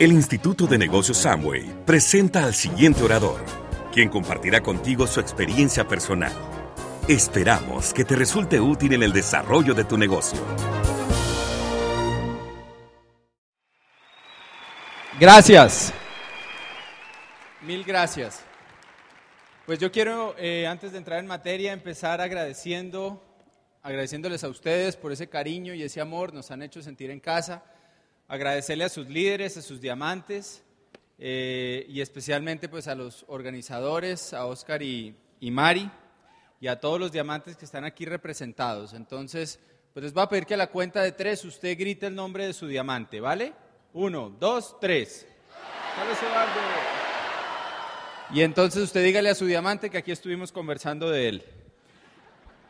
El Instituto de Negocios Samway presenta al siguiente orador, quien compartirá contigo su experiencia personal. Esperamos que te resulte útil en el desarrollo de tu negocio. Gracias. Mil gracias. Pues yo quiero, eh, antes de entrar en materia, empezar agradeciendo, agradeciéndoles a ustedes por ese cariño y ese amor, nos han hecho sentir en casa. Agradecerle a sus líderes, a sus diamantes eh, y especialmente pues a los organizadores, a Oscar y, y Mari y a todos los diamantes que están aquí representados. Entonces, pues les voy a pedir que a la cuenta de tres usted grite el nombre de su diamante, ¿vale? Uno, dos, tres. Y entonces usted dígale a su diamante que aquí estuvimos conversando de él.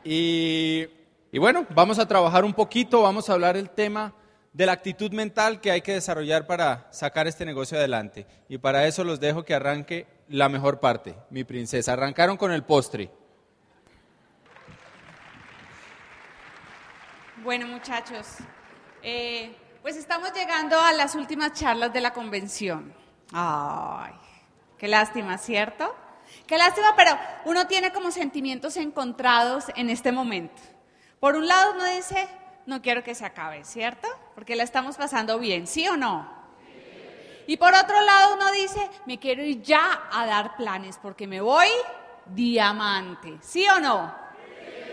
Y, y bueno, vamos a trabajar un poquito, vamos a hablar el tema de la actitud mental que hay que desarrollar para sacar este negocio adelante. Y para eso los dejo que arranque la mejor parte, mi princesa. Arrancaron con el postre. Bueno, muchachos, eh, pues estamos llegando a las últimas charlas de la convención. Ay, qué lástima, ¿cierto? Qué lástima, pero uno tiene como sentimientos encontrados en este momento. Por un lado uno dice, no quiero que se acabe, ¿cierto? Porque la estamos pasando bien, ¿sí o no? Y por otro lado uno dice, me quiero ir ya a dar planes porque me voy diamante, ¿sí o no?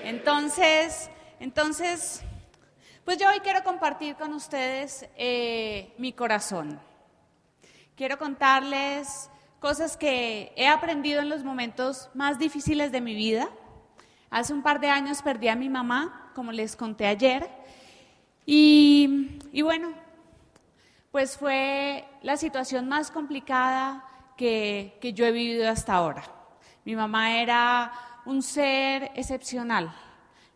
Entonces, entonces, pues yo hoy quiero compartir con ustedes eh, mi corazón. Quiero contarles cosas que he aprendido en los momentos más difíciles de mi vida. Hace un par de años perdí a mi mamá, como les conté ayer, y, bueno, pues fue la situación más complicada que, yo he vivido hasta ahora. Mi mamá era un ser excepcional,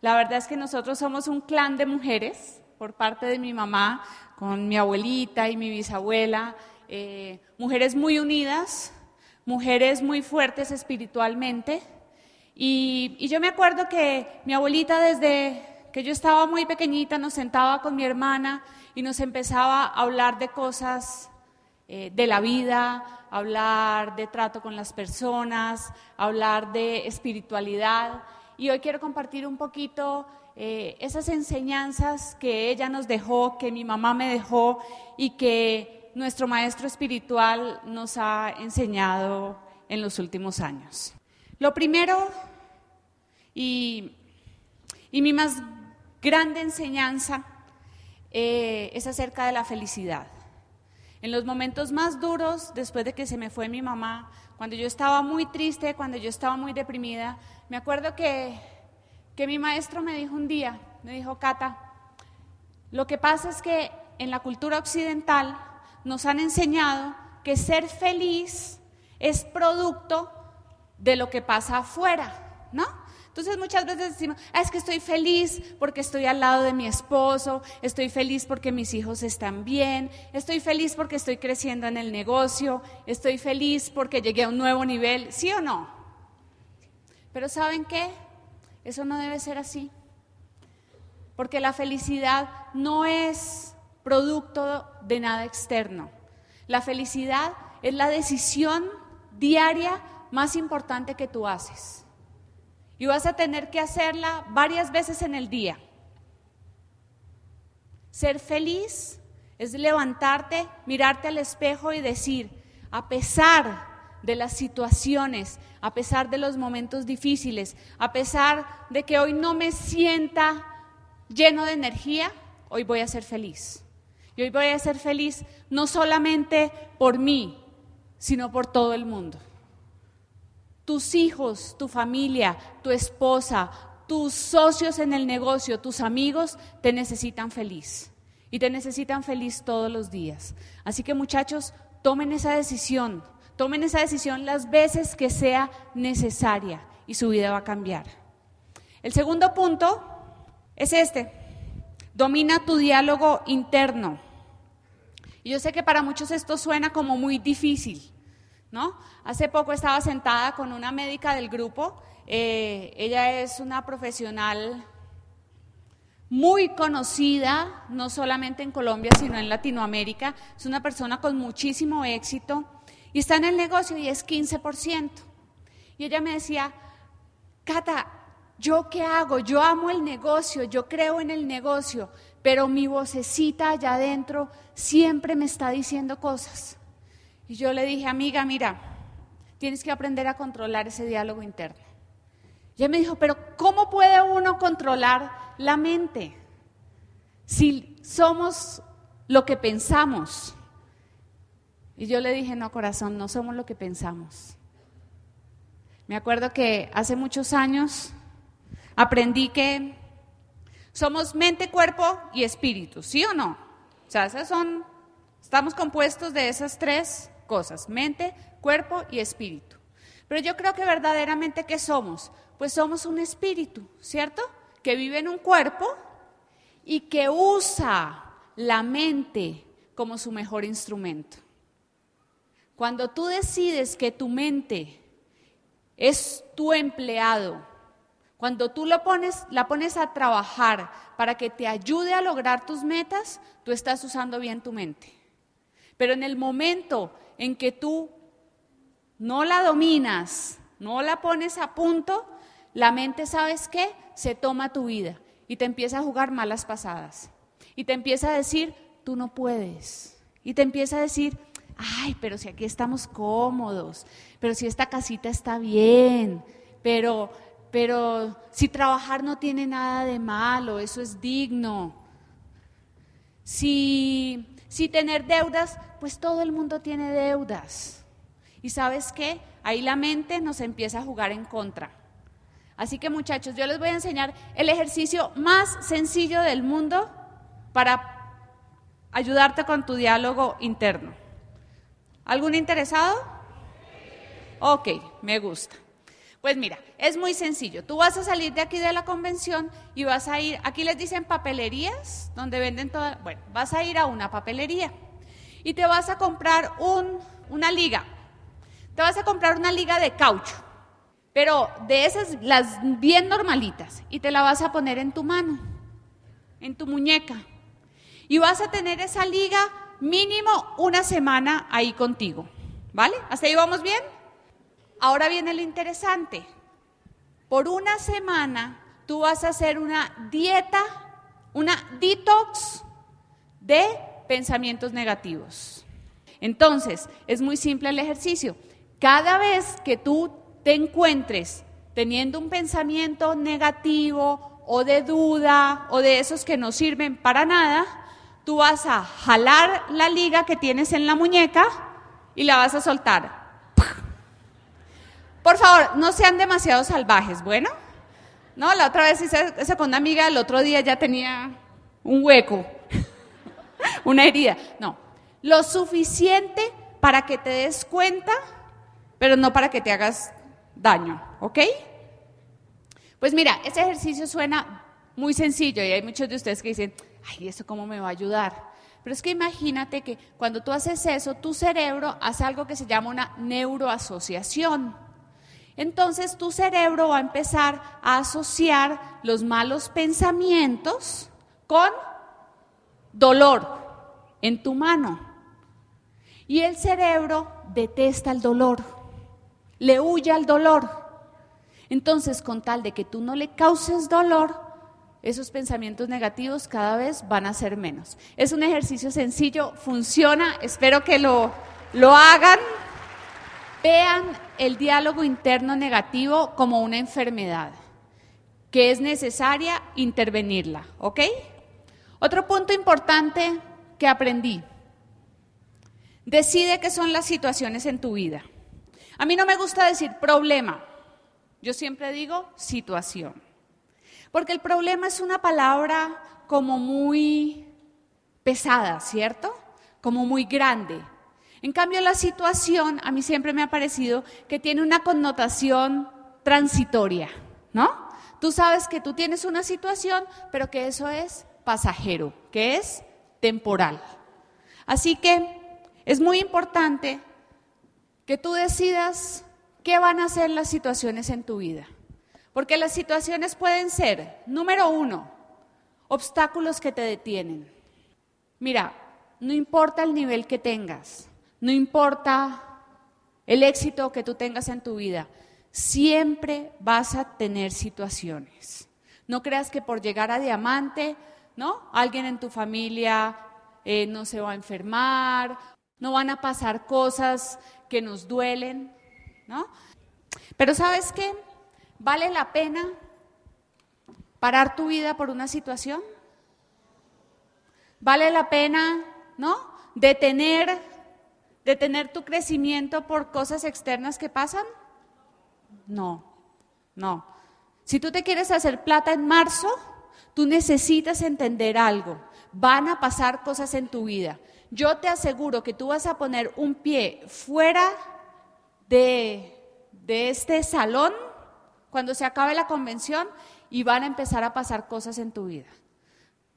la verdad es que nosotros somos un clan de mujeres por parte de mi mamá, con mi abuelita y mi bisabuela, eh, mujeres muy unidas, mujeres muy fuertes espiritualmente. Y yo me acuerdo que mi abuelita desde que yo estaba muy pequeñita nos sentaba con mi hermana y nos empezaba a hablar de cosas eh, de la vida, hablar de trato con las personas, hablar de espiritualidad. Y hoy quiero compartir un poquito eh, esas enseñanzas que ella nos dejó, que mi mamá me dejó y que nuestro maestro espiritual nos ha enseñado en los últimos años. Lo primero y, y mi más grande enseñanza eh, es acerca de la felicidad. En los momentos más duros, después de que se me fue mi mamá, cuando yo estaba muy triste, cuando yo estaba muy deprimida, me acuerdo que, que mi maestro me dijo un día, me dijo, Cata, lo que pasa es que en la cultura occidental nos han enseñado que ser feliz es producto de lo que pasa afuera, ¿no? Entonces muchas veces decimos, ah, es que estoy feliz porque estoy al lado de mi esposo, estoy feliz porque mis hijos están bien, estoy feliz porque estoy creciendo en el negocio, estoy feliz porque llegué a un nuevo nivel, ¿sí o no? Pero ¿saben qué? Eso no debe ser así. Porque la felicidad no es producto de nada externo. La felicidad es la decisión diaria más importante que tú haces. Y vas a tener que hacerla varias veces en el día. Ser feliz es levantarte, mirarte al espejo y decir, a pesar de las situaciones, a pesar de los momentos difíciles, a pesar de que hoy no me sienta lleno de energía, hoy voy a ser feliz. Y hoy voy a ser feliz no solamente por mí, sino por todo el mundo. Tus hijos, tu familia, tu esposa, tus socios en el negocio, tus amigos te necesitan feliz. Y te necesitan feliz todos los días. Así que muchachos, tomen esa decisión Tomen esa decisión las veces que sea necesaria y su vida va a cambiar. El segundo punto es este. Domina tu diálogo interno. Y yo sé que para muchos esto suena como muy difícil, ¿no? Hace poco estaba sentada con una médica del grupo. Eh, ella es una profesional muy conocida, no solamente en Colombia, sino en Latinoamérica. Es una persona con muchísimo éxito y está en el negocio y es 15%. Y ella me decía, Cata, ¿yo qué hago? Yo amo el negocio, yo creo en el negocio, pero mi vocecita allá adentro siempre me está diciendo cosas. Y yo le dije, amiga, mira, tienes que aprender a controlar ese diálogo interno. Y ella me dijo, pero ¿cómo puede uno controlar la mente si somos lo que pensamos? Y yo le dije, no, corazón, no somos lo que pensamos. Me acuerdo que hace muchos años aprendí que somos mente, cuerpo y espíritu, ¿sí o no? O sea, esas son, estamos compuestos de esas tres cosas, mente, cuerpo y espíritu. Pero yo creo que verdaderamente, ¿qué somos? Pues somos un espíritu, ¿cierto? Que vive en un cuerpo y que usa la mente como su mejor instrumento. Cuando tú decides que tu mente es tu empleado, cuando tú lo pones, la pones a trabajar para que te ayude a lograr tus metas, tú estás usando bien tu mente. Pero en el momento en que tú no la dominas, no la pones a punto, la mente, ¿sabes qué? Se toma tu vida y te empieza a jugar malas pasadas. Y te empieza a decir, tú no puedes. Y te empieza a decir, ay, pero si aquí estamos cómodos, pero si esta casita está bien, pero pero si trabajar no tiene nada de malo, eso es digno. Si, si tener deudas, pues todo el mundo tiene deudas. Y sabes qué? Ahí la mente nos empieza a jugar en contra. Así que muchachos, yo les voy a enseñar el ejercicio más sencillo del mundo para ayudarte con tu diálogo interno. ¿Algún interesado? Ok, me gusta. Pues mira, es muy sencillo. Tú vas a salir de aquí de la convención y vas a ir, aquí les dicen papelerías, donde venden toda, bueno, vas a ir a una papelería y te vas a comprar un, una liga. Te vas a comprar una liga de caucho, pero de esas, las bien normalitas, y te la vas a poner en tu mano, en tu muñeca. Y vas a tener esa liga mínimo una semana ahí contigo. ¿Vale? ¿Hasta ahí vamos bien? Ahora viene lo interesante. Por una semana tú vas a hacer una dieta, una detox de pensamientos negativos. Entonces, es muy simple el ejercicio. Cada vez que tú te encuentres teniendo un pensamiento negativo o de duda o de esos que no sirven para nada, tú vas a jalar la liga que tienes en la muñeca y la vas a soltar. Por favor, no sean demasiado salvajes, ¿bueno? No, la otra vez hice eso con una amiga, el otro día ya tenía un hueco, una herida. No, lo suficiente para que te des cuenta, pero no para que te hagas daño, ¿ok? Pues mira, ese ejercicio suena muy sencillo y hay muchos de ustedes que dicen, ay, ¿eso cómo me va a ayudar? Pero es que imagínate que cuando tú haces eso, tu cerebro hace algo que se llama una neuroasociación. Entonces tu cerebro va a empezar a asociar los malos pensamientos con dolor en tu mano. Y el cerebro detesta el dolor, le huye al dolor. Entonces, con tal de que tú no le causes dolor, esos pensamientos negativos cada vez van a ser menos. Es un ejercicio sencillo, funciona, espero que lo, lo hagan. Vean el diálogo interno negativo como una enfermedad que es necesaria intervenirla, ¿ok? Otro punto importante que aprendí. Decide qué son las situaciones en tu vida. A mí no me gusta decir problema, yo siempre digo situación. Porque el problema es una palabra como muy pesada, ¿cierto? Como muy grande. En cambio, la situación a mí siempre me ha parecido que tiene una connotación transitoria, ¿no? Tú sabes que tú tienes una situación, pero que eso es pasajero, que es temporal. Así que es muy importante que tú decidas qué van a ser las situaciones en tu vida. Porque las situaciones pueden ser, número uno, obstáculos que te detienen. Mira, no importa el nivel que tengas, no importa el éxito que tú tengas en tu vida, siempre vas a tener situaciones. No creas que por llegar a diamante, ¿no? Alguien en tu familia eh, no se va a enfermar, no van a pasar cosas que nos duelen, ¿no? Pero ¿sabes qué? ¿Vale la pena parar tu vida por una situación? ¿Vale la pena, ¿no? Detener, detener tu crecimiento por cosas externas que pasan? No, no. Si tú te quieres hacer plata en marzo, tú necesitas entender algo. Van a pasar cosas en tu vida. Yo te aseguro que tú vas a poner un pie fuera de, de este salón cuando se acabe la convención y van a empezar a pasar cosas en tu vida.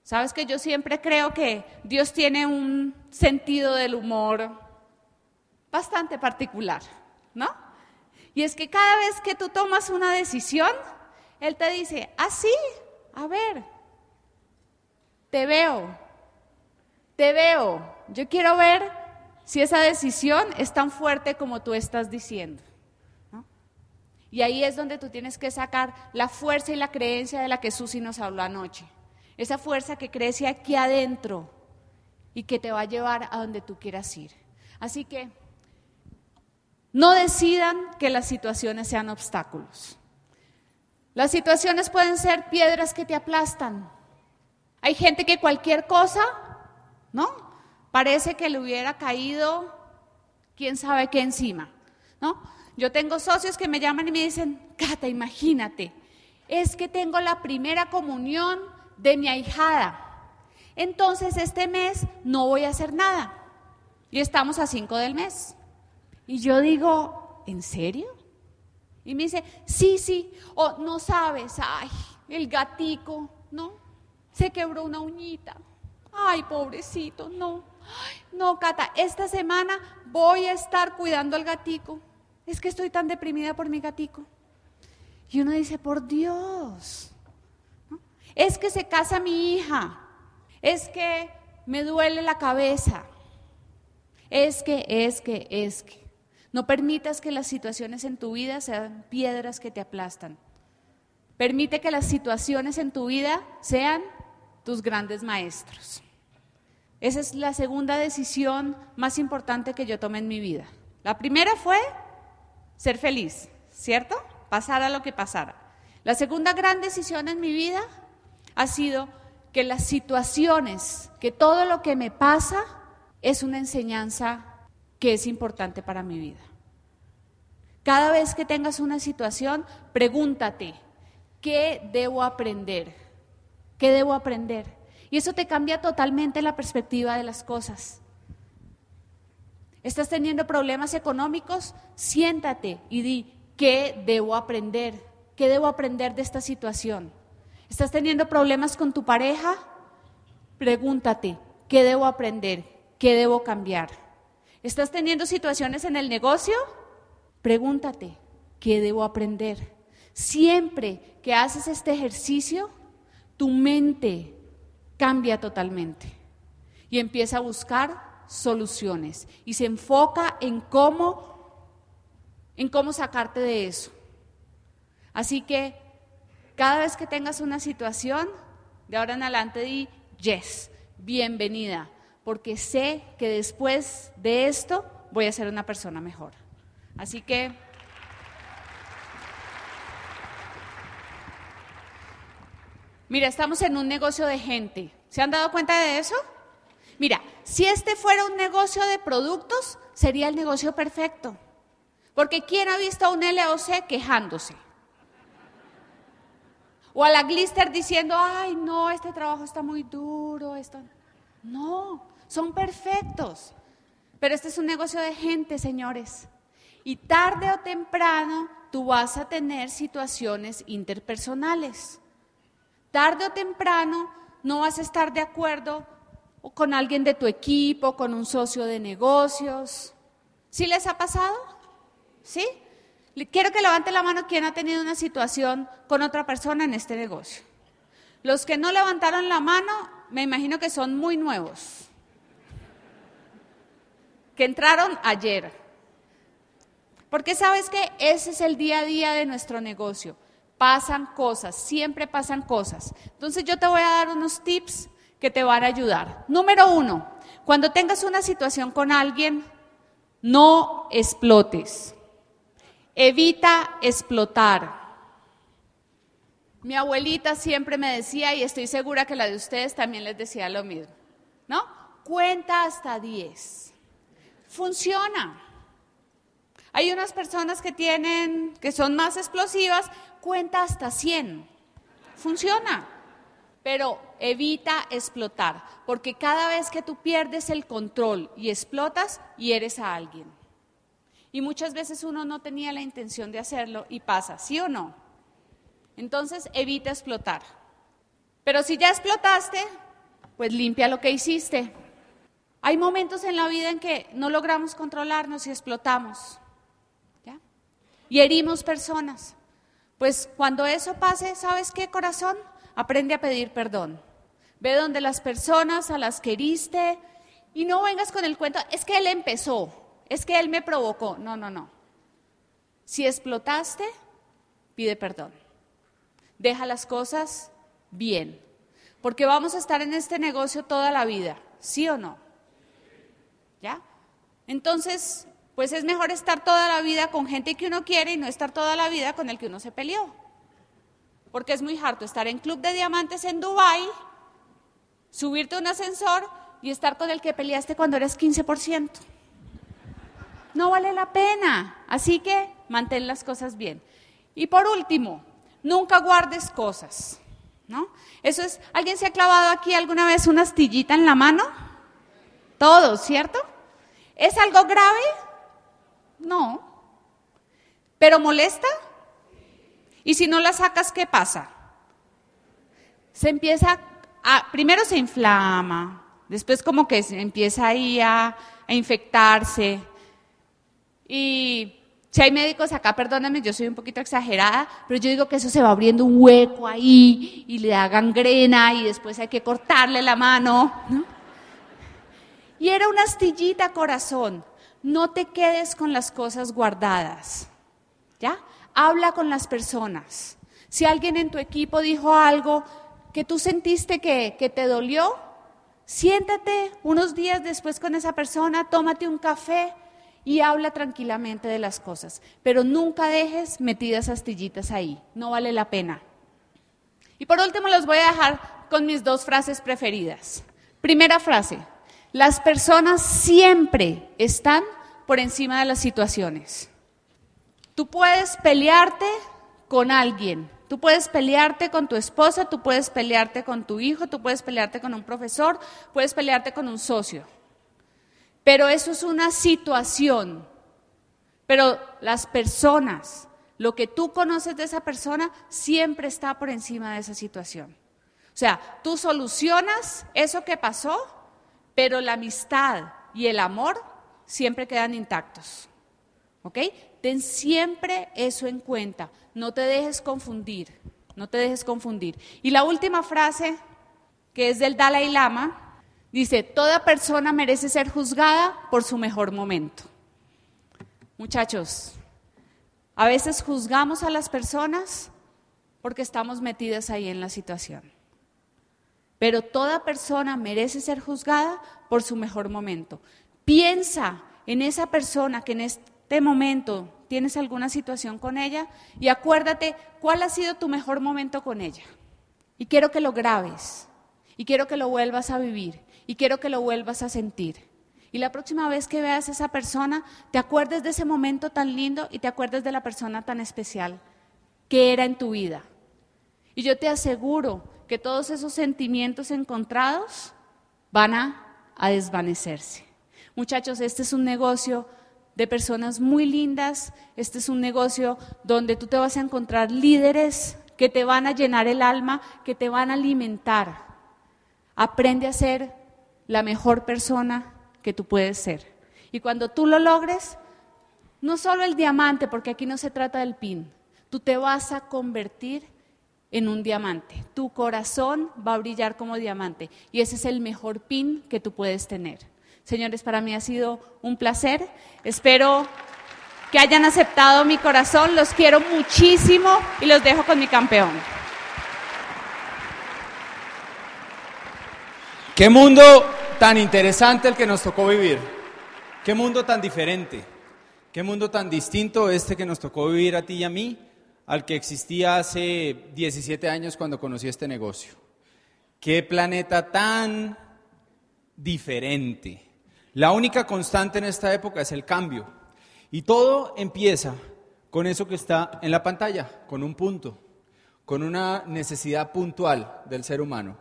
Sabes que yo siempre creo que Dios tiene un sentido del humor bastante particular, ¿no? Y es que cada vez que tú tomas una decisión, Él te dice, ah, sí, a ver, te veo, te veo, yo quiero ver si esa decisión es tan fuerte como tú estás diciendo. Y ahí es donde tú tienes que sacar la fuerza y la creencia de la que Susi nos habló anoche. Esa fuerza que crece aquí adentro y que te va a llevar a donde tú quieras ir. Así que no decidan que las situaciones sean obstáculos. Las situaciones pueden ser piedras que te aplastan. Hay gente que cualquier cosa, ¿no? Parece que le hubiera caído quién sabe qué encima, ¿no? Yo tengo socios que me llaman y me dicen, Cata, imagínate, es que tengo la primera comunión de mi ahijada. Entonces este mes no voy a hacer nada. Y estamos a cinco del mes. Y yo digo, ¿en serio? Y me dice, sí, sí, o no sabes, ay, el gatico, ¿no? Se quebró una uñita. Ay, pobrecito, no. no, Cata, esta semana voy a estar cuidando al gatico. Es que estoy tan deprimida por mi gatico. Y uno dice, por Dios. Es que se casa mi hija. Es que me duele la cabeza. Es que, es que, es que. No permitas que las situaciones en tu vida sean piedras que te aplastan. Permite que las situaciones en tu vida sean tus grandes maestros. Esa es la segunda decisión más importante que yo tomé en mi vida. La primera fue ser feliz, ¿cierto? Pasara lo que pasara. La segunda gran decisión en mi vida ha sido que las situaciones, que todo lo que me pasa es una enseñanza que es importante para mi vida. Cada vez que tengas una situación, pregúntate, ¿qué debo aprender? ¿Qué debo aprender? Y eso te cambia totalmente la perspectiva de las cosas. ¿Estás teniendo problemas económicos? Siéntate y di, ¿qué debo aprender? ¿Qué debo aprender de esta situación? ¿Estás teniendo problemas con tu pareja? Pregúntate, ¿qué debo aprender? ¿Qué debo cambiar? ¿Estás teniendo situaciones en el negocio? Pregúntate, ¿qué debo aprender? Siempre que haces este ejercicio, tu mente cambia totalmente y empieza a buscar soluciones y se enfoca en cómo en cómo sacarte de eso. Así que cada vez que tengas una situación, de ahora en adelante di yes, bienvenida, porque sé que después de esto voy a ser una persona mejor. Así que Mira, estamos en un negocio de gente. ¿Se han dado cuenta de eso? Mira, si este fuera un negocio de productos, sería el negocio perfecto. Porque ¿quién ha visto a un LOC quejándose? O a la Glister diciendo, ay, no, este trabajo está muy duro. Esto... No, son perfectos. Pero este es un negocio de gente, señores. Y tarde o temprano tú vas a tener situaciones interpersonales. Tarde o temprano no vas a estar de acuerdo con alguien de tu equipo, con un socio de negocios. ¿Sí les ha pasado? ¿Sí? Quiero que levante la mano quien ha tenido una situación con otra persona en este negocio. Los que no levantaron la mano, me imagino que son muy nuevos, que entraron ayer. Porque sabes que ese es el día a día de nuestro negocio. Pasan cosas, siempre pasan cosas. Entonces yo te voy a dar unos tips que te van a ayudar. Número uno, cuando tengas una situación con alguien, no explotes. Evita explotar. Mi abuelita siempre me decía, y estoy segura que la de ustedes también les decía lo mismo, ¿no? Cuenta hasta 10. Funciona. Hay unas personas que tienen, que son más explosivas, cuenta hasta 100. Funciona. Pero evita explotar, porque cada vez que tú pierdes el control y explotas, hieres a alguien. Y muchas veces uno no tenía la intención de hacerlo y pasa, ¿sí o no? Entonces evita explotar. Pero si ya explotaste, pues limpia lo que hiciste. Hay momentos en la vida en que no logramos controlarnos y explotamos. ¿ya? Y herimos personas. Pues cuando eso pase, ¿sabes qué, corazón? Aprende a pedir perdón. Ve donde las personas a las que heriste y no vengas con el cuento, es que él empezó, es que él me provocó. No, no, no. Si explotaste, pide perdón deja las cosas bien. Porque vamos a estar en este negocio toda la vida, ¿sí o no? ¿Ya? Entonces, pues es mejor estar toda la vida con gente que uno quiere y no estar toda la vida con el que uno se peleó. Porque es muy harto estar en Club de Diamantes en Dubai, subirte a un ascensor y estar con el que peleaste cuando eres 15%. No vale la pena. Así que mantén las cosas bien. Y por último, nunca guardes cosas, ¿no? Eso es, ¿alguien se ha clavado aquí alguna vez una astillita en la mano? Todos, ¿cierto? ¿Es algo grave? No. ¿Pero molesta? Y si no la sacas, ¿qué pasa? Se empieza a, primero se inflama, después como que se empieza ahí a, a infectarse y si hay médicos acá, perdónenme, yo soy un poquito exagerada, pero yo digo que eso se va abriendo un hueco ahí y le da gangrena y después hay que cortarle la mano. Y era una astillita corazón. No te quedes con las cosas guardadas. ¿Ya? Habla con las personas. Si alguien en tu equipo dijo algo que tú sentiste que, que te dolió, siéntate unos días después con esa persona, tómate un café y habla tranquilamente de las cosas, pero nunca dejes metidas astillitas ahí, no vale la pena. Y por último los voy a dejar con mis dos frases preferidas. Primera frase, las personas siempre están por encima de las situaciones. Tú puedes pelearte con alguien, tú puedes pelearte con tu esposa, tú puedes pelearte con tu hijo, tú puedes pelearte con un profesor, puedes pelearte con un socio. Pero eso es una situación. Pero las personas, lo que tú conoces de esa persona, siempre está por encima de esa situación. O sea, tú solucionas eso que pasó, pero la amistad y el amor siempre quedan intactos. ¿Ok? Ten siempre eso en cuenta. No te dejes confundir. No te dejes confundir. Y la última frase, que es del Dalai Lama, Dice, toda persona merece ser juzgada por su mejor momento. Muchachos, a veces juzgamos a las personas porque estamos metidas ahí en la situación. Pero toda persona merece ser juzgada por su mejor momento. Piensa en esa persona que en este momento tienes alguna situación con ella y acuérdate cuál ha sido tu mejor momento con ella. Y quiero que lo grabes y quiero que lo vuelvas a vivir y quiero que lo vuelvas a sentir. Y la próxima vez que veas a esa persona, te acuerdes de ese momento tan lindo y te acuerdes de la persona tan especial que era en tu vida. Y yo te aseguro que todos esos sentimientos encontrados van a, desvanecerse. Muchachos, este es un negocio de personas muy lindas, este es un negocio donde tú te vas a encontrar líderes que te van a llenar el alma, que te van a alimentar. Aprende a ser la mejor persona que tú puedes ser. Y cuando tú lo logres, no solo el diamante, porque aquí no se trata del pin, tú te vas a convertir en un diamante. Tu corazón va a brillar como diamante y ese es el mejor pin que tú puedes tener. Señores, para mí ha sido un placer. Espero que hayan aceptado mi corazón. Los quiero muchísimo y los dejo con mi campeón. Qué mundo tan interesante el que nos tocó vivir. Qué mundo tan diferente. Qué mundo tan distinto este que nos tocó vivir a ti y a mí al que existía hace 17 años cuando conocí este negocio. Qué planeta tan diferente. La única constante en esta época es el cambio. Y todo empieza con eso que está en la pantalla, con un punto, con una necesidad puntual del ser humano.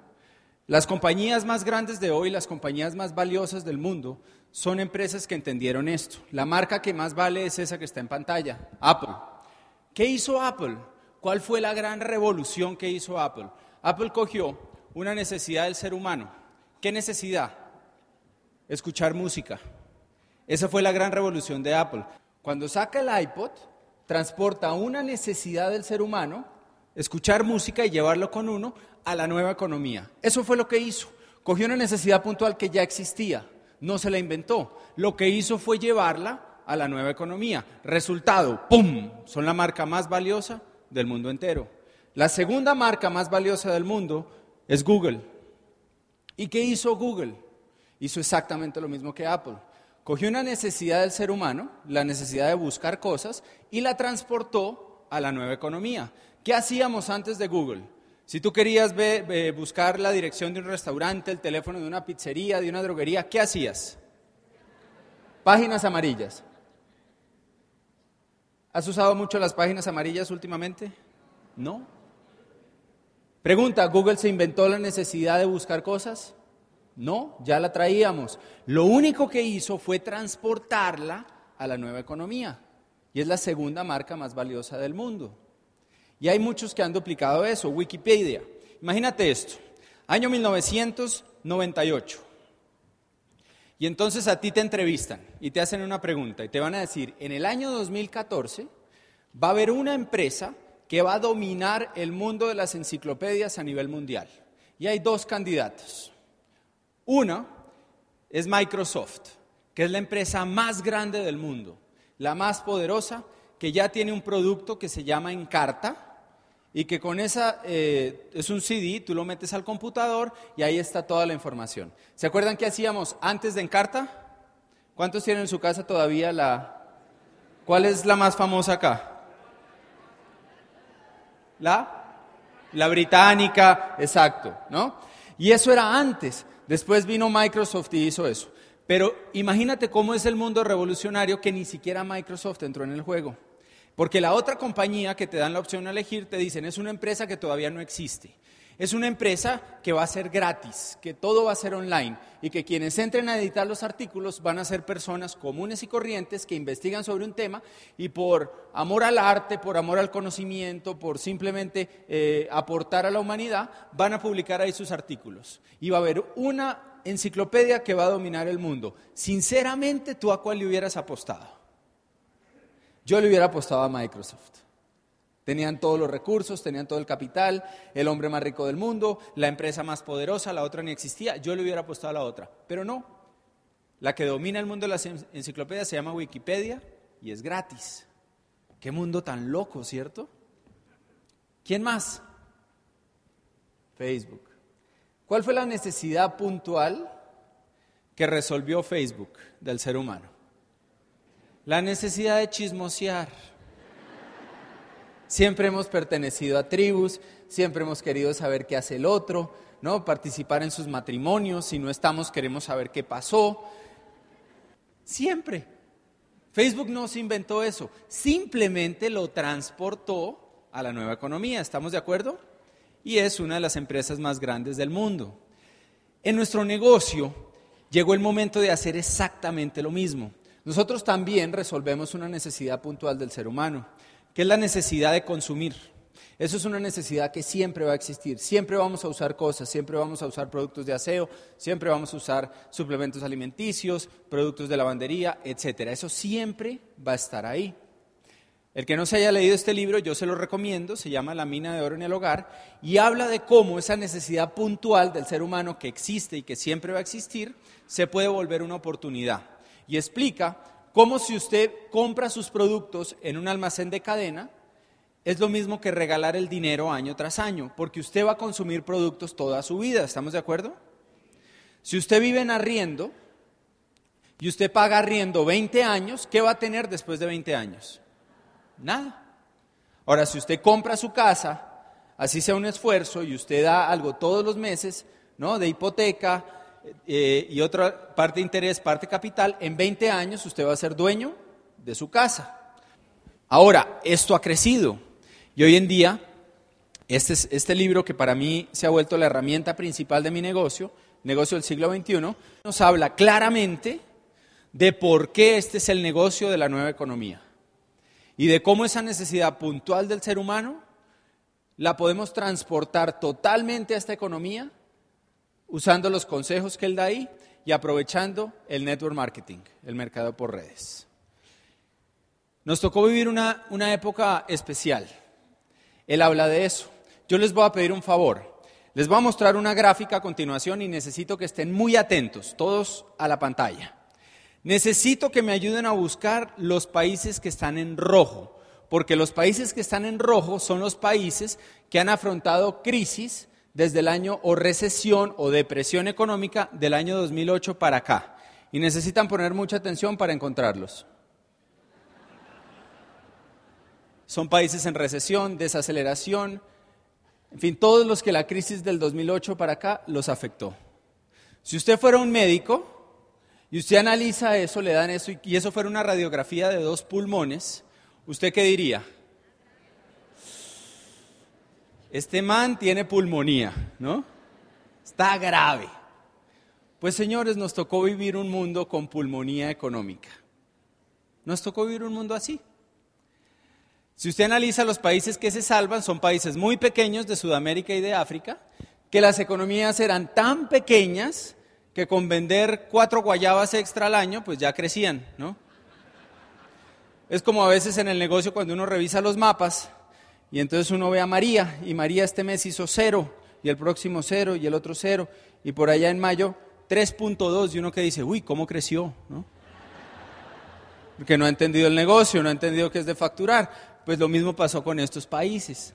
Las compañías más grandes de hoy, las compañías más valiosas del mundo, son empresas que entendieron esto. La marca que más vale es esa que está en pantalla, Apple. ¿Qué hizo Apple? ¿Cuál fue la gran revolución que hizo Apple? Apple cogió una necesidad del ser humano. ¿Qué necesidad? Escuchar música. Esa fue la gran revolución de Apple. Cuando saca el iPod, transporta una necesidad del ser humano, escuchar música y llevarlo con uno a la nueva economía. Eso fue lo que hizo. Cogió una necesidad puntual que ya existía, no se la inventó. Lo que hizo fue llevarla a la nueva economía. Resultado, ¡pum! Son la marca más valiosa del mundo entero. La segunda marca más valiosa del mundo es Google. ¿Y qué hizo Google? Hizo exactamente lo mismo que Apple. Cogió una necesidad del ser humano, la necesidad de buscar cosas, y la transportó a la nueva economía. ¿Qué hacíamos antes de Google? Si tú querías buscar la dirección de un restaurante, el teléfono de una pizzería, de una droguería, ¿qué hacías? Páginas amarillas. ¿Has usado mucho las páginas amarillas últimamente? No. Pregunta, ¿Google se inventó la necesidad de buscar cosas? No, ya la traíamos. Lo único que hizo fue transportarla a la nueva economía. Y es la segunda marca más valiosa del mundo. Y hay muchos que han duplicado eso. Wikipedia. Imagínate esto. Año 1998. Y entonces a ti te entrevistan y te hacen una pregunta y te van a decir, en el año 2014 va a haber una empresa que va a dominar el mundo de las enciclopedias a nivel mundial. Y hay dos candidatos. Una es Microsoft, que es la empresa más grande del mundo, la más poderosa, que ya tiene un producto que se llama Encarta, y que con esa eh, es un CD, tú lo metes al computador y ahí está toda la información. ¿Se acuerdan qué hacíamos antes de Encarta? ¿Cuántos tienen en su casa todavía la... ¿Cuál es la más famosa acá? ¿La? La británica, exacto, ¿no? Y eso era antes. Después vino Microsoft y hizo eso. Pero imagínate cómo es el mundo revolucionario que ni siquiera Microsoft entró en el juego. Porque la otra compañía que te dan la opción de elegir te dicen, es una empresa que todavía no existe. Es una empresa que va a ser gratis, que todo va a ser online y que quienes entren a editar los artículos van a ser personas comunes y corrientes que investigan sobre un tema y por amor al arte, por amor al conocimiento, por simplemente eh, aportar a la humanidad, van a publicar ahí sus artículos. Y va a haber una enciclopedia que va a dominar el mundo. Sinceramente, ¿tú a cuál le hubieras apostado? Yo le hubiera apostado a Microsoft. Tenían todos los recursos, tenían todo el capital, el hombre más rico del mundo, la empresa más poderosa, la otra ni existía. Yo le hubiera apostado a la otra, pero no. La que domina el mundo de las enciclopedias se llama Wikipedia y es gratis. Qué mundo tan loco, ¿cierto? ¿Quién más? Facebook. ¿Cuál fue la necesidad puntual que resolvió Facebook del ser humano? La necesidad de chismosear. Siempre hemos pertenecido a tribus, siempre hemos querido saber qué hace el otro, ¿no? Participar en sus matrimonios, si no estamos queremos saber qué pasó. Siempre. Facebook no se inventó eso, simplemente lo transportó a la nueva economía, ¿estamos de acuerdo? Y es una de las empresas más grandes del mundo. En nuestro negocio llegó el momento de hacer exactamente lo mismo. Nosotros también resolvemos una necesidad puntual del ser humano, que es la necesidad de consumir. Eso es una necesidad que siempre va a existir. Siempre vamos a usar cosas, siempre vamos a usar productos de aseo, siempre vamos a usar suplementos alimenticios, productos de lavandería, etc. Eso siempre va a estar ahí. El que no se haya leído este libro, yo se lo recomiendo, se llama La mina de oro en el hogar, y habla de cómo esa necesidad puntual del ser humano que existe y que siempre va a existir, se puede volver una oportunidad. Y explica cómo si usted compra sus productos en un almacén de cadena, es lo mismo que regalar el dinero año tras año, porque usted va a consumir productos toda su vida, ¿estamos de acuerdo? Si usted vive en arriendo y usted paga arriendo 20 años, ¿qué va a tener después de 20 años? Nada. Ahora, si usted compra su casa, así sea un esfuerzo, y usted da algo todos los meses, ¿no? De hipoteca eh, y otra parte de interés, parte capital, en 20 años usted va a ser dueño de su casa. Ahora, esto ha crecido. Y hoy en día, este, este libro que para mí se ha vuelto la herramienta principal de mi negocio, negocio del siglo XXI, nos habla claramente de por qué este es el negocio de la nueva economía y de cómo esa necesidad puntual del ser humano la podemos transportar totalmente a esta economía usando los consejos que él da ahí y aprovechando el network marketing, el mercado por redes. Nos tocó vivir una, una época especial. Él habla de eso. Yo les voy a pedir un favor. Les voy a mostrar una gráfica a continuación y necesito que estén muy atentos, todos a la pantalla. Necesito que me ayuden a buscar los países que están en rojo, porque los países que están en rojo son los países que han afrontado crisis desde el año o recesión o depresión económica del año 2008 para acá. Y necesitan poner mucha atención para encontrarlos. Son países en recesión, desaceleración, en fin, todos los que la crisis del 2008 para acá los afectó. Si usted fuera un médico, y usted analiza eso, le dan eso, y eso fuera una radiografía de dos pulmones, ¿usted qué diría? Este man tiene pulmonía, ¿no? Está grave. Pues señores, nos tocó vivir un mundo con pulmonía económica. Nos tocó vivir un mundo así. Si usted analiza los países que se salvan, son países muy pequeños de Sudamérica y de África, que las economías eran tan pequeñas que con vender cuatro guayabas extra al año, pues ya crecían, ¿no? Es como a veces en el negocio cuando uno revisa los mapas y entonces uno ve a María y María este mes hizo cero y el próximo cero y el otro cero y por allá en mayo 3.2 y uno que dice, uy, ¿cómo creció? ¿no? Porque no ha entendido el negocio, no ha entendido qué es de facturar. Pues lo mismo pasó con estos países.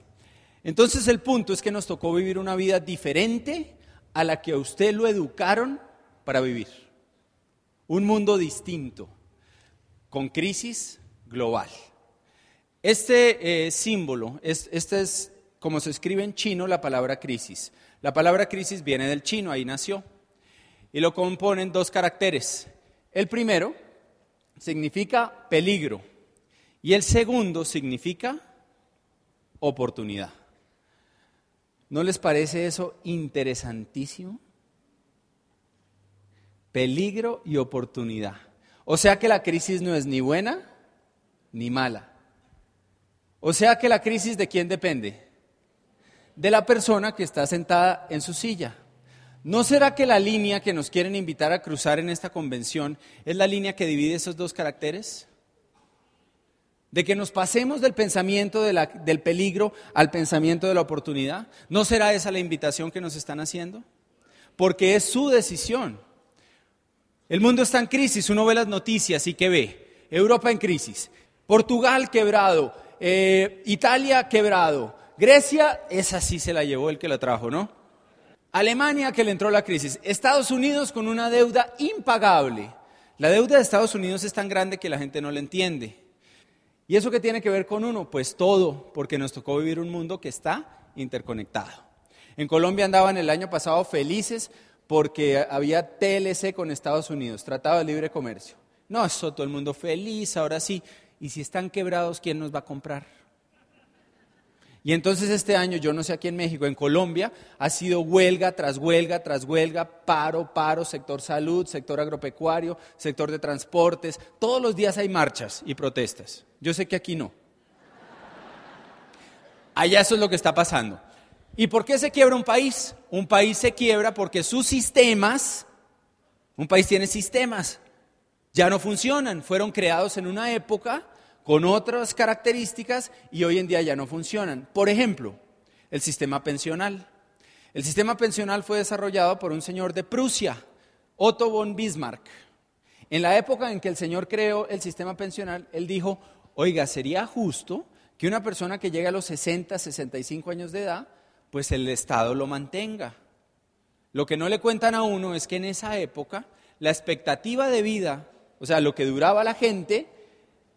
Entonces el punto es que nos tocó vivir una vida diferente a la que a usted lo educaron para vivir. Un mundo distinto, con crisis global. Este eh, símbolo, este es como se escribe en chino la palabra crisis. La palabra crisis viene del chino, ahí nació. Y lo componen dos caracteres. El primero significa peligro y el segundo significa oportunidad. ¿No les parece eso interesantísimo? peligro y oportunidad. O sea que la crisis no es ni buena ni mala. O sea que la crisis de quién depende? De la persona que está sentada en su silla. ¿No será que la línea que nos quieren invitar a cruzar en esta convención es la línea que divide esos dos caracteres? De que nos pasemos del pensamiento del peligro al pensamiento de la oportunidad. ¿No será esa la invitación que nos están haciendo? Porque es su decisión. El mundo está en crisis, uno ve las noticias y que ve. Europa en crisis, Portugal quebrado, eh, Italia quebrado, Grecia, esa sí se la llevó el que la trajo, ¿no? Alemania que le entró la crisis, Estados Unidos con una deuda impagable. La deuda de Estados Unidos es tan grande que la gente no la entiende. ¿Y eso qué tiene que ver con uno? Pues todo, porque nos tocó vivir un mundo que está interconectado. En Colombia andaban el año pasado felices porque había TLC con Estados Unidos, Tratado de Libre Comercio. No, eso todo el mundo feliz, ahora sí. Y si están quebrados, ¿quién nos va a comprar? Y entonces este año, yo no sé aquí en México, en Colombia, ha sido huelga tras huelga tras huelga, paro, paro, sector salud, sector agropecuario, sector de transportes. Todos los días hay marchas y protestas. Yo sé que aquí no. Allá eso es lo que está pasando. ¿Y por qué se quiebra un país? Un país se quiebra porque sus sistemas, un país tiene sistemas, ya no funcionan, fueron creados en una época con otras características y hoy en día ya no funcionan. Por ejemplo, el sistema pensional. El sistema pensional fue desarrollado por un señor de Prusia, Otto von Bismarck. En la época en que el señor creó el sistema pensional, él dijo, oiga, sería justo que una persona que llegue a los 60, 65 años de edad, pues el Estado lo mantenga. Lo que no le cuentan a uno es que en esa época la expectativa de vida, o sea, lo que duraba la gente,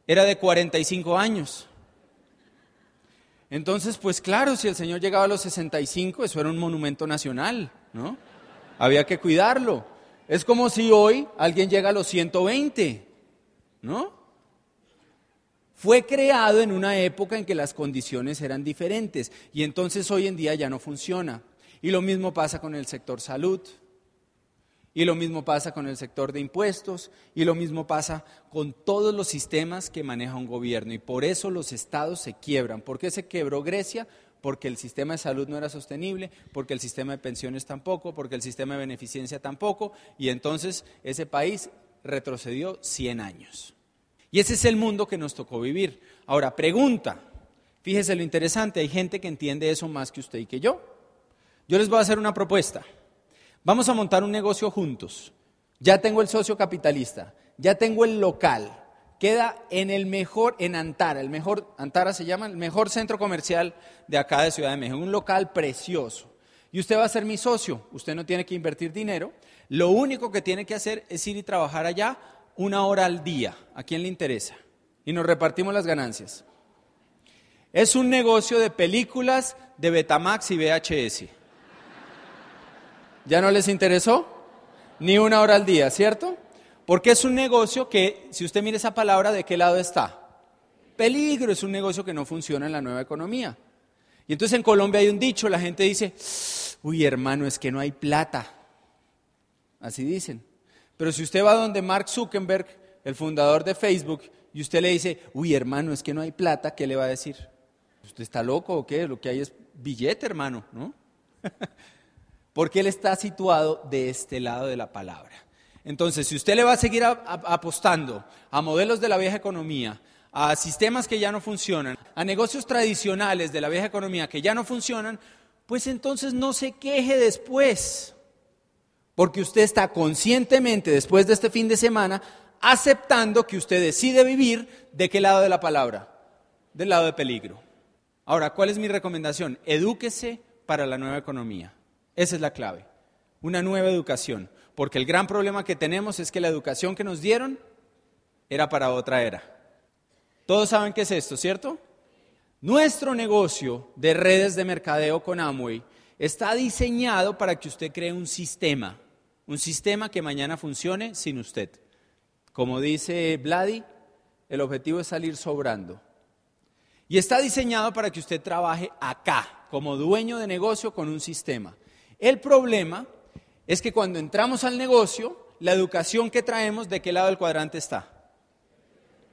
era de 45 años. Entonces, pues claro, si el Señor llegaba a los 65, eso era un monumento nacional, ¿no? Había que cuidarlo. Es como si hoy alguien llega a los 120, ¿no? Fue creado en una época en que las condiciones eran diferentes y entonces hoy en día ya no funciona. Y lo mismo pasa con el sector salud. Y lo mismo pasa con el sector de impuestos y lo mismo pasa con todos los sistemas que maneja un gobierno. Y por eso los estados se quiebran. ¿Por qué se quebró Grecia? Porque el sistema de salud no era sostenible, porque el sistema de pensiones tampoco, porque el sistema de beneficencia tampoco. Y entonces ese país retrocedió 100 años. Y ese es el mundo que nos tocó vivir. Ahora, pregunta. Fíjese lo interesante, hay gente que entiende eso más que usted y que yo. Yo les voy a hacer una propuesta. Vamos a montar un negocio juntos. Ya tengo el socio capitalista, ya tengo el local. Queda en el mejor, en Antara, el mejor, Antara se llama, el mejor centro comercial de acá de Ciudad de México, un local precioso. Y usted va a ser mi socio, usted no tiene que invertir dinero, lo único que tiene que hacer es ir y trabajar allá una hora al día. ¿A quién le interesa? Y nos repartimos las ganancias. Es un negocio de películas de Betamax y VHS. ¿Ya no les interesó? Ni una hora al día, ¿cierto? Porque es un negocio que, si usted mira esa palabra, ¿de qué lado está? Peligro, es un negocio que no funciona en la nueva economía. Y entonces en Colombia hay un dicho, la gente dice, uy hermano, es que no hay plata. Así dicen. Pero si usted va donde Mark Zuckerberg, el fundador de Facebook, y usted le dice, uy hermano, es que no hay plata, ¿qué le va a decir? ¿Usted está loco o qué? Lo que hay es billete, hermano, ¿no? porque Él está situado de este lado de la palabra. Entonces, si usted le va a seguir apostando a modelos de la vieja economía, a sistemas que ya no funcionan, a negocios tradicionales de la vieja economía que ya no funcionan, pues entonces no se queje después, porque usted está conscientemente, después de este fin de semana, aceptando que usted decide vivir de qué lado de la palabra, del lado de peligro. Ahora, ¿cuál es mi recomendación? Edúquese para la nueva economía. Esa es la clave. Una nueva educación. Porque el gran problema que tenemos es que la educación que nos dieron era para otra era. Todos saben qué es esto, ¿cierto? Nuestro negocio de redes de mercadeo con Amway está diseñado para que usted cree un sistema, un sistema que mañana funcione sin usted. Como dice Vladi, el objetivo es salir sobrando. Y está diseñado para que usted trabaje acá, como dueño de negocio con un sistema. El problema es que cuando entramos al negocio, la educación que traemos, ¿de qué lado del cuadrante está?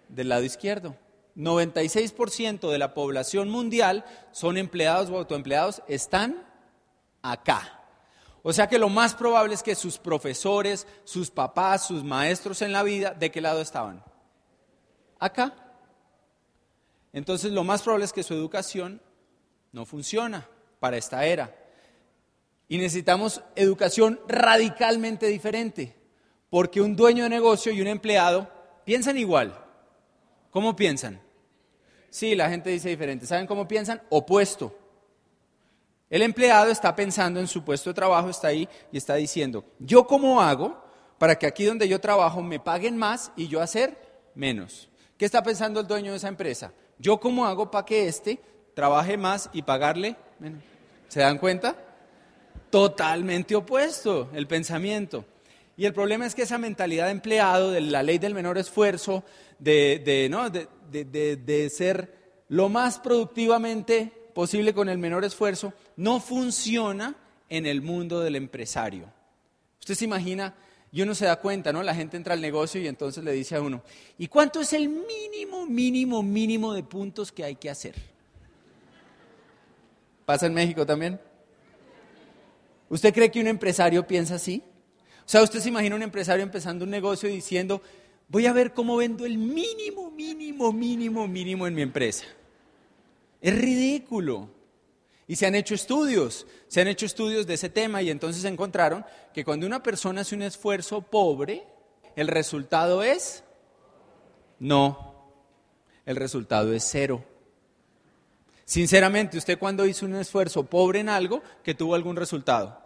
Del lado izquierdo. 96% de la población mundial son empleados o autoempleados, están acá. O sea que lo más probable es que sus profesores, sus papás, sus maestros en la vida, ¿de qué lado estaban? Acá. Entonces lo más probable es que su educación no funciona para esta era. Y necesitamos educación radicalmente diferente, porque un dueño de negocio y un empleado piensan igual. ¿Cómo piensan? Sí, la gente dice diferente. ¿Saben cómo piensan? Opuesto. El empleado está pensando en su puesto de trabajo, está ahí y está diciendo, ¿yo cómo hago para que aquí donde yo trabajo me paguen más y yo hacer menos? ¿Qué está pensando el dueño de esa empresa? ¿Yo cómo hago para que éste trabaje más y pagarle menos? ¿Se dan cuenta? Totalmente opuesto el pensamiento. Y el problema es que esa mentalidad de empleado, de la ley del menor esfuerzo, de, ¿no? de, ser lo más productivamente posible con el menor esfuerzo, no funciona en el mundo del empresario. Usted se imagina, y uno se da cuenta, ¿no? La gente entra al negocio y entonces le dice a uno, ¿y cuánto es el mínimo, mínimo, mínimo de puntos que hay que hacer? ¿Pasa en México también? ¿Usted cree que un empresario piensa así? O sea, usted se imagina un empresario empezando un negocio diciendo, voy a ver cómo vendo el mínimo, mínimo, mínimo, mínimo en mi empresa. Es ridículo. Y se han hecho estudios, se han hecho estudios de ese tema y entonces encontraron que cuando una persona hace un esfuerzo pobre, el resultado es no, el resultado es cero. Sinceramente, ¿usted cuando hizo un esfuerzo pobre en algo que tuvo algún resultado?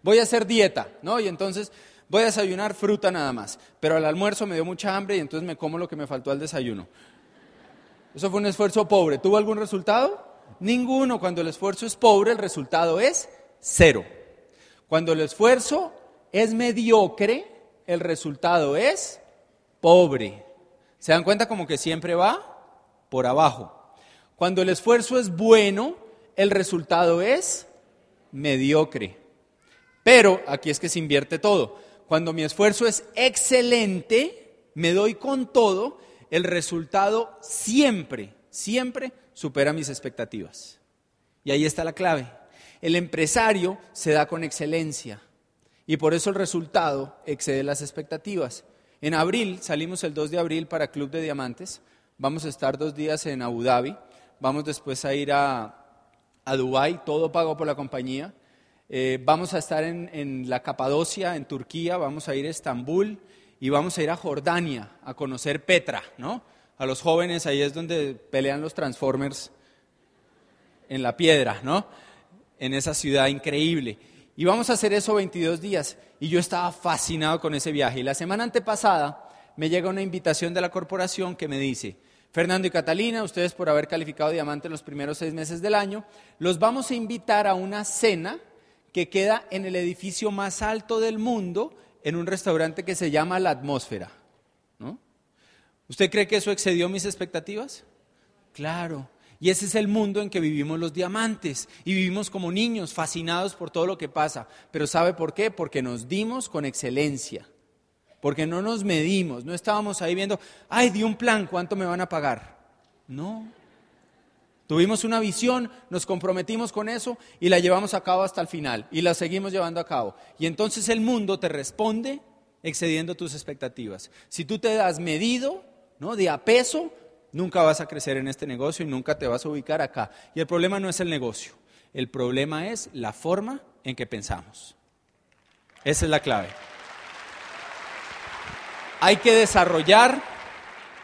Voy a hacer dieta, ¿no? Y entonces voy a desayunar fruta nada más, pero al almuerzo me dio mucha hambre y entonces me como lo que me faltó al desayuno. Eso fue un esfuerzo pobre. ¿Tuvo algún resultado? Ninguno. Cuando el esfuerzo es pobre, el resultado es cero. Cuando el esfuerzo es mediocre, el resultado es pobre. ¿Se dan cuenta como que siempre va por abajo? Cuando el esfuerzo es bueno, el resultado es mediocre. Pero aquí es que se invierte todo. Cuando mi esfuerzo es excelente, me doy con todo, el resultado siempre, siempre supera mis expectativas. Y ahí está la clave. El empresario se da con excelencia y por eso el resultado excede las expectativas. En abril, salimos el 2 de abril para Club de Diamantes, vamos a estar dos días en Abu Dhabi, vamos después a ir a, a Dubái, todo pago por la compañía. Eh, vamos a estar en, en, la Capadocia, en Turquía, vamos a ir a Estambul y vamos a ir a Jordania a conocer Petra, ¿no? A los jóvenes, ahí es donde pelean los Transformers en la piedra, ¿no? En esa ciudad increíble. Y vamos a hacer eso 22 días. Y yo estaba fascinado con ese viaje. Y la semana antepasada me llega una invitación de la corporación que me dice, Fernando y Catalina, ustedes por haber calificado diamante los primeros seis meses del año, los vamos a invitar a una cena que queda en el edificio más alto del mundo, en un restaurante que se llama La Atmósfera. ¿no? ¿Usted cree que eso excedió mis expectativas? Claro. Y ese es el mundo en que vivimos los diamantes. Y vivimos como niños, fascinados por todo lo que pasa. Pero ¿sabe por qué? Porque nos dimos con excelencia. Porque no nos medimos. No estábamos ahí viendo, ay, di un plan, ¿cuánto me van a pagar? No. Tuvimos una visión, nos comprometimos con eso y la llevamos a cabo hasta el final. Y la seguimos llevando a cabo. Y entonces el mundo te responde excediendo tus expectativas. Si tú te das medido, ¿no? De a peso, nunca vas a crecer en este negocio y nunca te vas a ubicar acá. Y el problema no es el negocio, el problema es la forma en que pensamos. Esa es la clave. Hay que desarrollar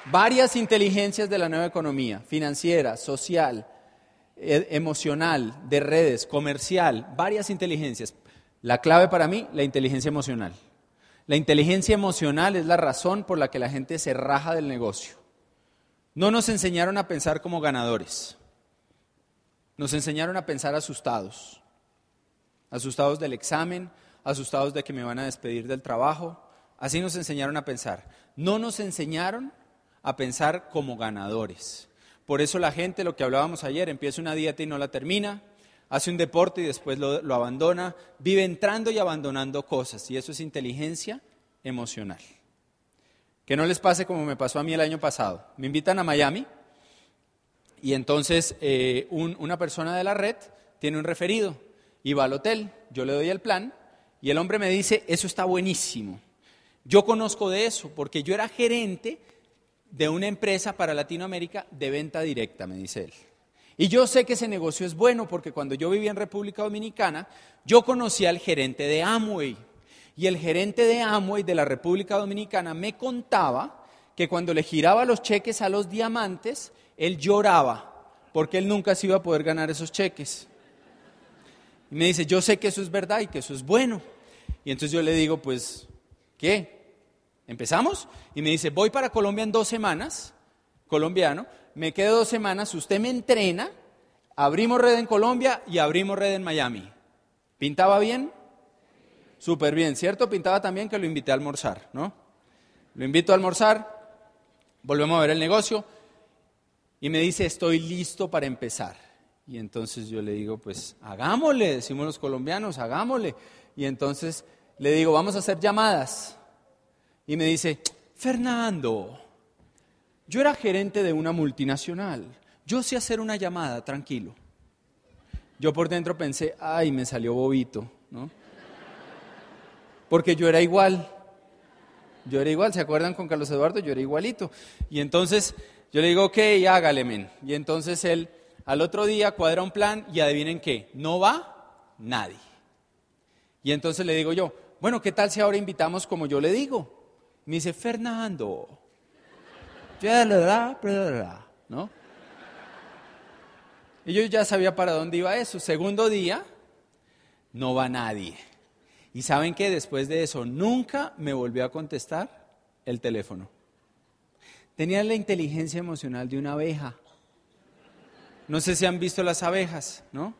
varias inteligencias de la nueva economía, financiera, social, e, emocional, de redes, comercial, varias inteligencias. La clave para mí, la inteligencia emocional. La inteligencia emocional es la razón por la que la gente se raja del negocio. No nos enseñaron a pensar como ganadores. Nos enseñaron a pensar asustados. Asustados del examen, asustados de que me van a despedir del trabajo. Así nos enseñaron a pensar. No nos enseñaron a pensar como ganadores. Por eso la gente, lo que hablábamos ayer, empieza una dieta y no la termina, hace un deporte y después lo, abandona, vive entrando y abandonando cosas. Y eso es inteligencia emocional. Que no les pase como me pasó a mí el año pasado. Me invitan a Miami y entonces eh, una persona de la red tiene un referido y va al hotel, yo le doy el plan y el hombre me dice, eso está buenísimo. Yo conozco de eso porque yo era gerente de una empresa para Latinoamérica de venta directa, me dice él. Y yo sé que ese negocio es bueno porque cuando yo vivía en República Dominicana, yo conocí al gerente de Amway. Y el gerente de Amway de la República Dominicana me contaba que cuando le giraba los cheques a los diamantes, él lloraba porque él nunca se iba a poder ganar esos cheques. Y me dice, yo sé que eso es verdad y que eso es bueno. Y entonces yo le digo, pues, ¿qué? ¿Empezamos? Y me dice, voy para Colombia en dos semanas, colombiano, me quedo dos semanas, usted me entrena, abrimos red en Colombia y abrimos red en Miami. ¿Pintaba bien? Súper bien, ¿cierto? Pintaba también que lo invité a almorzar, ¿no? Lo invito a almorzar, volvemos a ver el negocio y me dice, estoy listo para empezar. Y entonces yo le digo, pues hagámosle, decimos los colombianos, hagámosle. Y entonces le digo, vamos a hacer llamadas. Y me dice, Fernando, yo era gerente de una multinacional, yo sé hacer una llamada, tranquilo. Yo por dentro pensé, ay, me salió bobito, ¿no? porque yo era igual. Yo era igual, ¿se acuerdan con Carlos Eduardo? Yo era igualito. Y entonces yo le digo, ok, hágale, men. Y entonces él al otro día cuadra un plan y adivinen qué, no va nadie. Y entonces le digo yo, bueno, ¿qué tal si ahora invitamos como yo le digo? Me dice, Fernando. ¿No? Y yo ya sabía para dónde iba eso. Segundo día, no va nadie. Y saben que después de eso nunca me volvió a contestar el teléfono. Tenía la inteligencia emocional de una abeja. No sé si han visto las abejas, ¿no?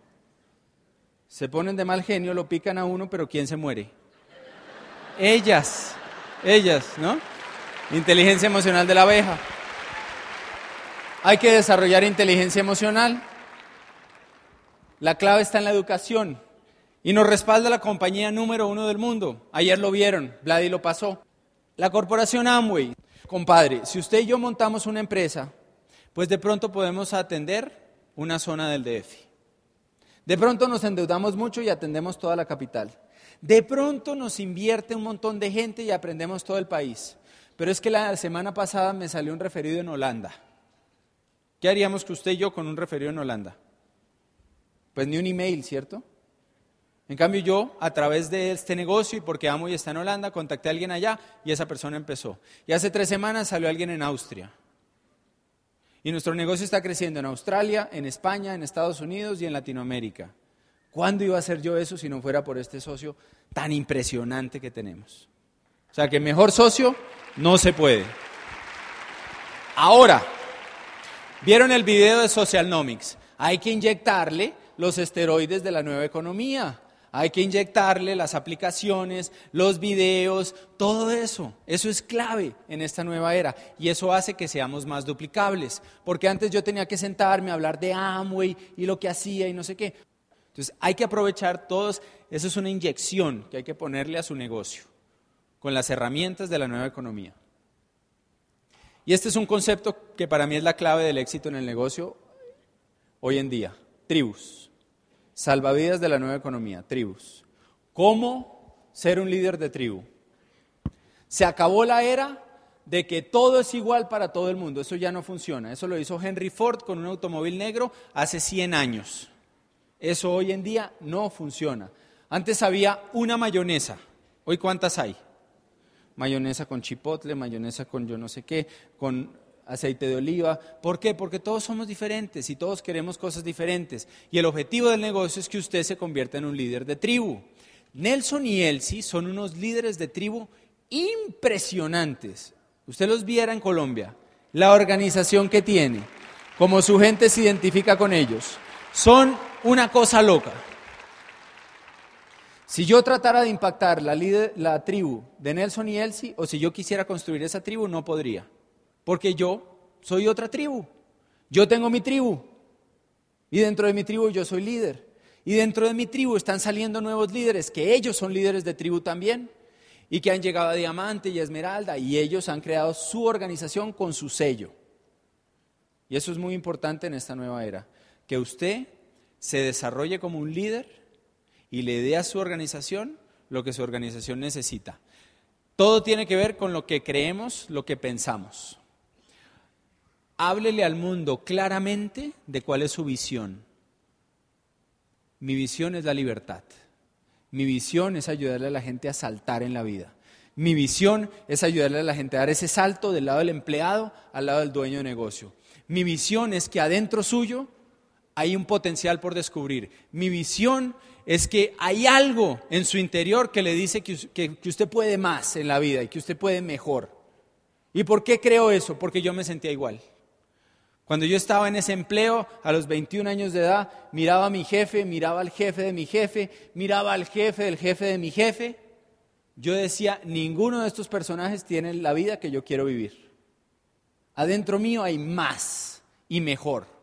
Se ponen de mal genio, lo pican a uno, pero ¿quién se muere? Ellas, ellas, ¿no? Inteligencia emocional de la abeja. Hay que desarrollar inteligencia emocional. La clave está en la educación. Y nos respalda la compañía número uno del mundo. Ayer lo vieron, Vladi lo pasó. La corporación Amway. Compadre, si usted y yo montamos una empresa, pues de pronto podemos atender una zona del DF. De pronto nos endeudamos mucho y atendemos toda la capital. De pronto nos invierte un montón de gente y aprendemos todo el país. Pero es que la semana pasada me salió un referido en Holanda. ¿Qué haríamos que usted y yo con un referido en Holanda? Pues ni un email, ¿cierto? En cambio yo, a través de este negocio y porque amo y está en Holanda, contacté a alguien allá y esa persona empezó. Y hace tres semanas salió alguien en Austria. Y nuestro negocio está creciendo en Australia, en España, en Estados Unidos y en Latinoamérica. ¿Cuándo iba a hacer yo eso si no fuera por este socio tan impresionante que tenemos? O sea que mejor socio no se puede. Ahora, ¿vieron el video de Socialnomics? Hay que inyectarle los esteroides de la nueva economía. Hay que inyectarle las aplicaciones, los videos, todo eso. Eso es clave en esta nueva era y eso hace que seamos más duplicables. Porque antes yo tenía que sentarme a hablar de Amway y lo que hacía y no sé qué. Entonces hay que aprovechar todos, eso es una inyección que hay que ponerle a su negocio con las herramientas de la nueva economía. Y este es un concepto que para mí es la clave del éxito en el negocio hoy en día, tribus. Salvavidas de la nueva economía, tribus. ¿Cómo ser un líder de tribu? Se acabó la era de que todo es igual para todo el mundo. Eso ya no funciona. Eso lo hizo Henry Ford con un automóvil negro hace 100 años. Eso hoy en día no funciona. Antes había una mayonesa. Hoy cuántas hay? Mayonesa con chipotle, mayonesa con yo no sé qué, con aceite de oliva. ¿Por qué? Porque todos somos diferentes y todos queremos cosas diferentes. Y el objetivo del negocio es que usted se convierta en un líder de tribu. Nelson y Elsie son unos líderes de tribu impresionantes. Usted los viera en Colombia, la organización que tiene, cómo su gente se identifica con ellos. Son una cosa loca. Si yo tratara de impactar la, tribu de Nelson y Elsie, o si yo quisiera construir esa tribu, no podría. Porque yo soy otra tribu. Yo tengo mi tribu. Y dentro de mi tribu yo soy líder. Y dentro de mi tribu están saliendo nuevos líderes, que ellos son líderes de tribu también. Y que han llegado a Diamante y Esmeralda. Y ellos han creado su organización con su sello. Y eso es muy importante en esta nueva era. Que usted se desarrolle como un líder y le dé a su organización lo que su organización necesita. Todo tiene que ver con lo que creemos, lo que pensamos. Háblele al mundo claramente de cuál es su visión. Mi visión es la libertad. Mi visión es ayudarle a la gente a saltar en la vida. Mi visión es ayudarle a la gente a dar ese salto del lado del empleado al lado del dueño de negocio. Mi visión es que adentro suyo hay un potencial por descubrir. Mi visión es que hay algo en su interior que le dice que, usted puede más en la vida y que usted puede mejor. ¿Y por qué creo eso? Porque yo me sentía igual. Cuando yo estaba en ese empleo, a los 21 años de edad, miraba a mi jefe, miraba al jefe de mi jefe, miraba al jefe del jefe de mi jefe. Yo decía, ninguno de estos personajes tiene la vida que yo quiero vivir. Adentro mío hay más y mejor.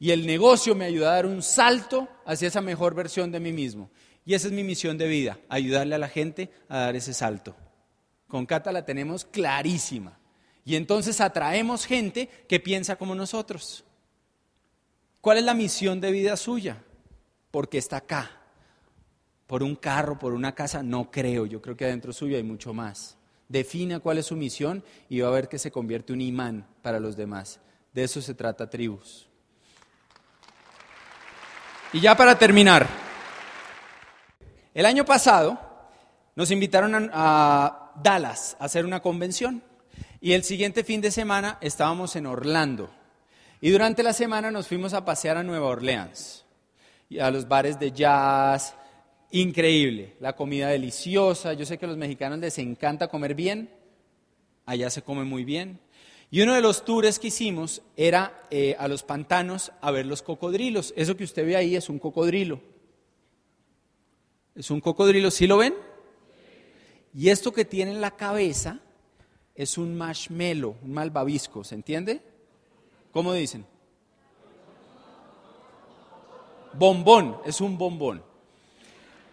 Y el negocio me ayuda a dar un salto hacia esa mejor versión de mí mismo. Y esa es mi misión de vida, ayudarle a la gente a dar ese salto. Con Cata la tenemos clarísima. Y entonces atraemos gente que piensa como nosotros. ¿Cuál es la misión de vida suya? Porque está acá. Por un carro, por una casa, no creo. Yo creo que adentro suyo hay mucho más. defina cuál es su misión y va a ver que se convierte un imán para los demás. De eso se trata tribus. Y ya para terminar, el año pasado nos invitaron a, Dallas a hacer una convención y el siguiente fin de semana estábamos en Orlando. Y durante la semana nos fuimos a pasear a Nueva Orleans, y a los bares de jazz, increíble, la comida deliciosa, yo sé que a los mexicanos les encanta comer bien, allá se come muy bien. Y uno de los tours que hicimos era eh, a los pantanos a ver los cocodrilos. Eso que usted ve ahí es un cocodrilo. Es un cocodrilo, ¿sí lo ven? Y esto que tiene en la cabeza es un marshmallow, un malvavisco, ¿se entiende? ¿Cómo dicen? Bombón, es un bombón.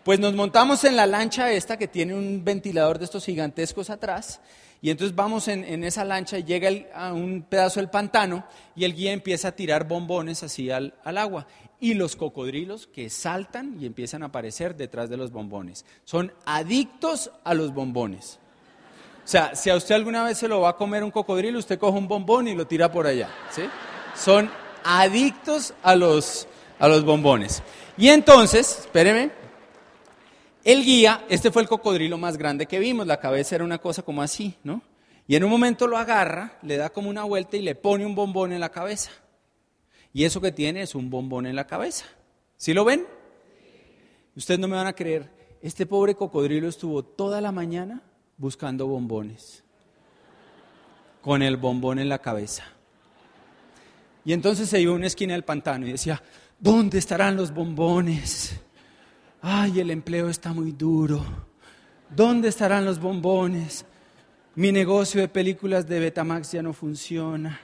Pues nos montamos en la lancha esta que tiene un ventilador de estos gigantescos atrás y entonces vamos en, esa lancha y llega a un pedazo del pantano y el guía empieza a tirar bombones así al, al agua y los cocodrilos que saltan y empiezan a aparecer detrás de los bombones. Son adictos a los bombones. O sea, si a usted alguna vez se lo va a comer un cocodrilo, usted coge un bombón y lo tira por allá. ¿sí? Son adictos a los, a los bombones. Y entonces, espéreme, el guía, este fue el cocodrilo más grande que vimos, la cabeza era una cosa como así, ¿no? Y en un momento lo agarra, le da como una vuelta y le pone un bombón en la cabeza. Y eso que tiene es un bombón en la cabeza. ¿Sí lo ven? Ustedes no me van a creer, este pobre cocodrilo estuvo toda la mañana buscando bombones, con el bombón en la cabeza. Y entonces se iba a una esquina del pantano y decía, ¿dónde estarán los bombones? Ay, el empleo está muy duro. ¿Dónde estarán los bombones? Mi negocio de películas de Betamax ya no funciona.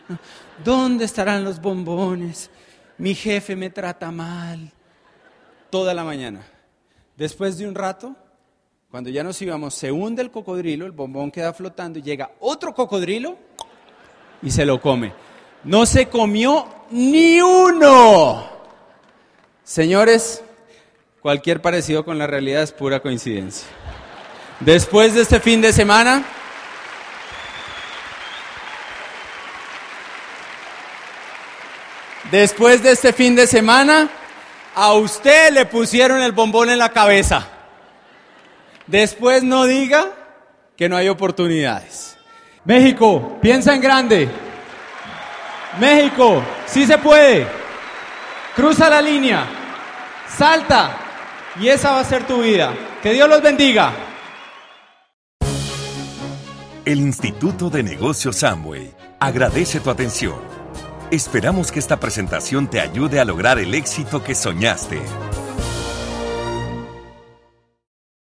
¿Dónde estarán los bombones? Mi jefe me trata mal. Toda la mañana. Después de un rato, cuando ya nos íbamos, se hunde el cocodrilo, el bombón queda flotando y llega otro cocodrilo y se lo come. No se comió ni uno. Señores, cualquier parecido con la realidad es pura coincidencia. Después de este fin de semana, después de este fin de semana, a usted le pusieron el bombón en la cabeza. Después no diga que no hay oportunidades. México, piensa en grande. México, sí se puede. Cruza la línea, salta y esa va a ser tu vida. Que Dios los bendiga. El Instituto de Negocios Amway agradece tu atención. Esperamos que esta presentación te ayude a lograr el éxito que soñaste.